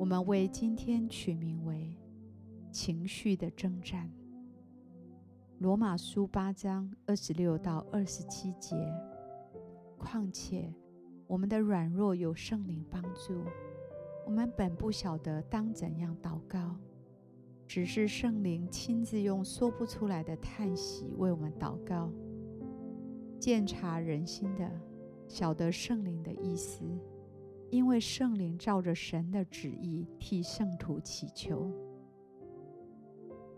我们为今天取名为“情绪的征战”。罗马书八章二十六到二十七节。况且，我们的软弱有圣灵帮助，我们本不晓得当怎样祷告，只是圣灵亲自用说不出来的叹息为我们祷告。鉴察人心的，晓得圣灵的意思。因为圣灵照着神的旨意替圣徒祈求。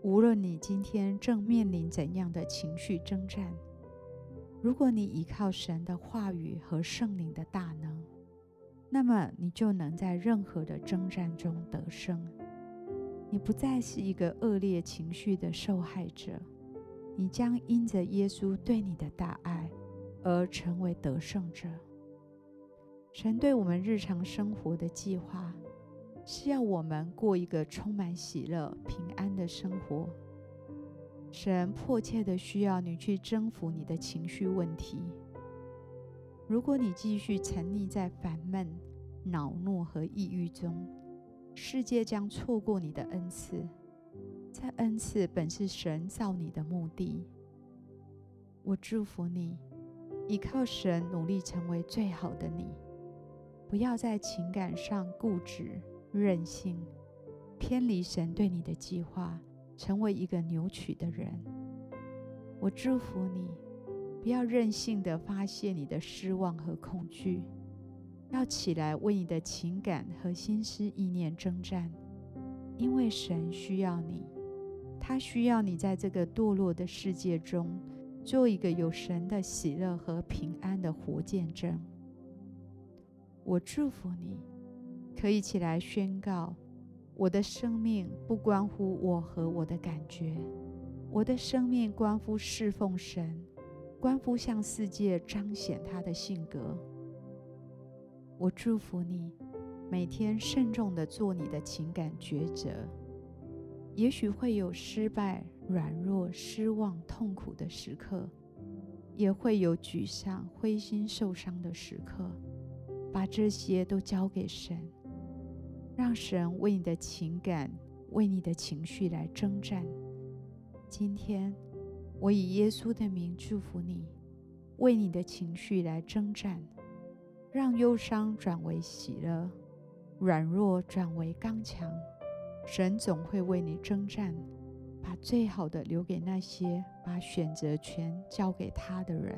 无论你今天正面临怎样的情绪征战，如果你依靠神的话语和圣灵的大能，那么你就能在任何的征战中得胜。你不再是一个恶劣情绪的受害者，你将因着耶稣对你的大爱而成为得胜者。神对我们日常生活的计划，是要我们过一个充满喜乐、平安的生活。神迫切的需要你去征服你的情绪问题。如果你继续沉溺在烦闷、恼怒和抑郁中，世界将错过你的恩赐。这恩赐本是神造你的目的。我祝福你，依靠神，努力成为最好的你。不要在情感上固执、任性，偏离神对你的计划，成为一个扭曲的人。我祝福你，不要任性的发泄你的失望和恐惧，要起来为你的情感和心思意念征战，因为神需要你，他需要你在这个堕落的世界中，做一个有神的喜乐和平安的活见证。我祝福你，可以起来宣告：我的生命不关乎我和我的感觉，我的生命关乎侍奉神，关乎向世界彰显他的性格。我祝福你，每天慎重地做你的情感抉择。也许会有失败、软弱、失望、痛苦的时刻，也会有沮丧、灰心、受伤的时刻。把这些都交给神，让神为你的情感、为你的情绪来征战。今天，我以耶稣的名祝福你，为你的情绪来征战，让忧伤转为喜乐，软弱转为刚强。神总会为你征战，把最好的留给那些把选择权交给他的人。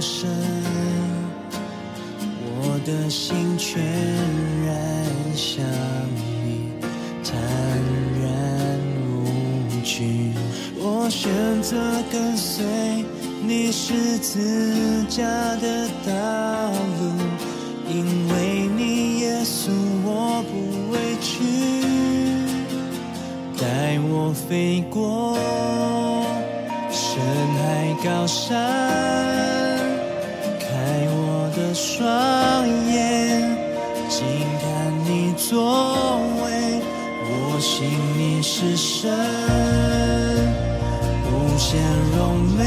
神，我的心全然向你坦然无惧。我选择跟随你十字架的道路，因为你耶稣我不畏惧，带我飞过人海高山。开我的双眼，静看你作为，我心你是神，无限柔美，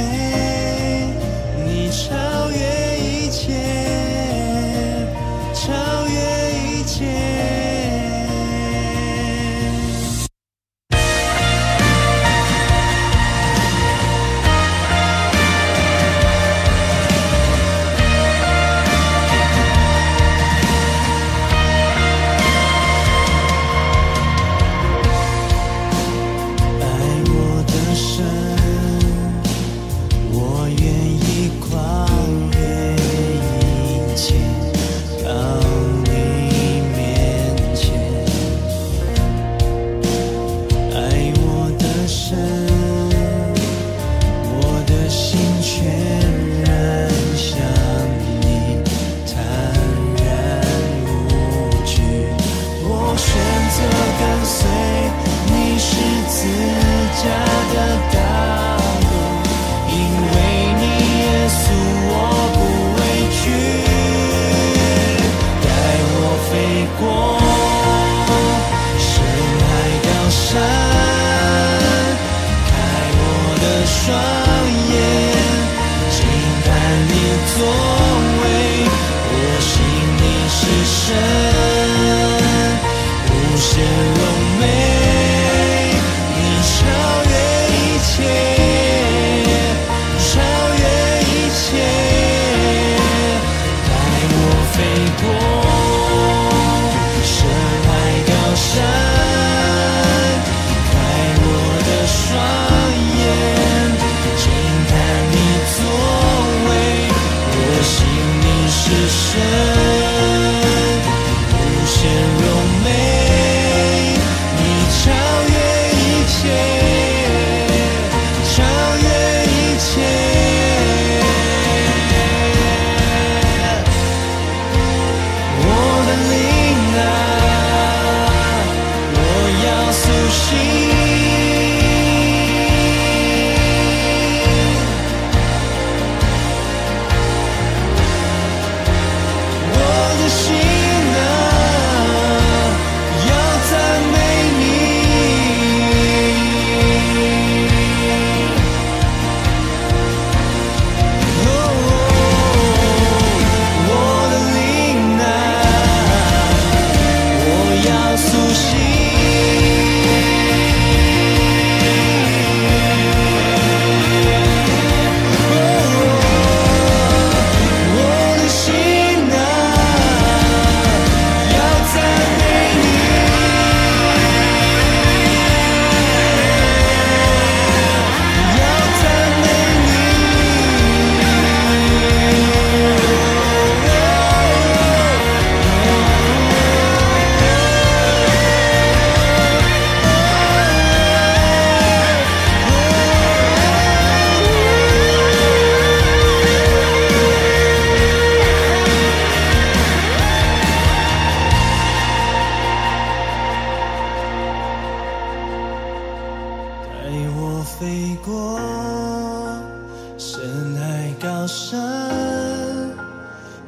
深身海高山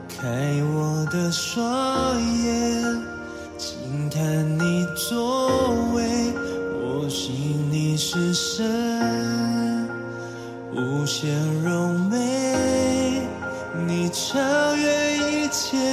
开我的双眼轻叹你作为我心里是神无限柔美你超越一切。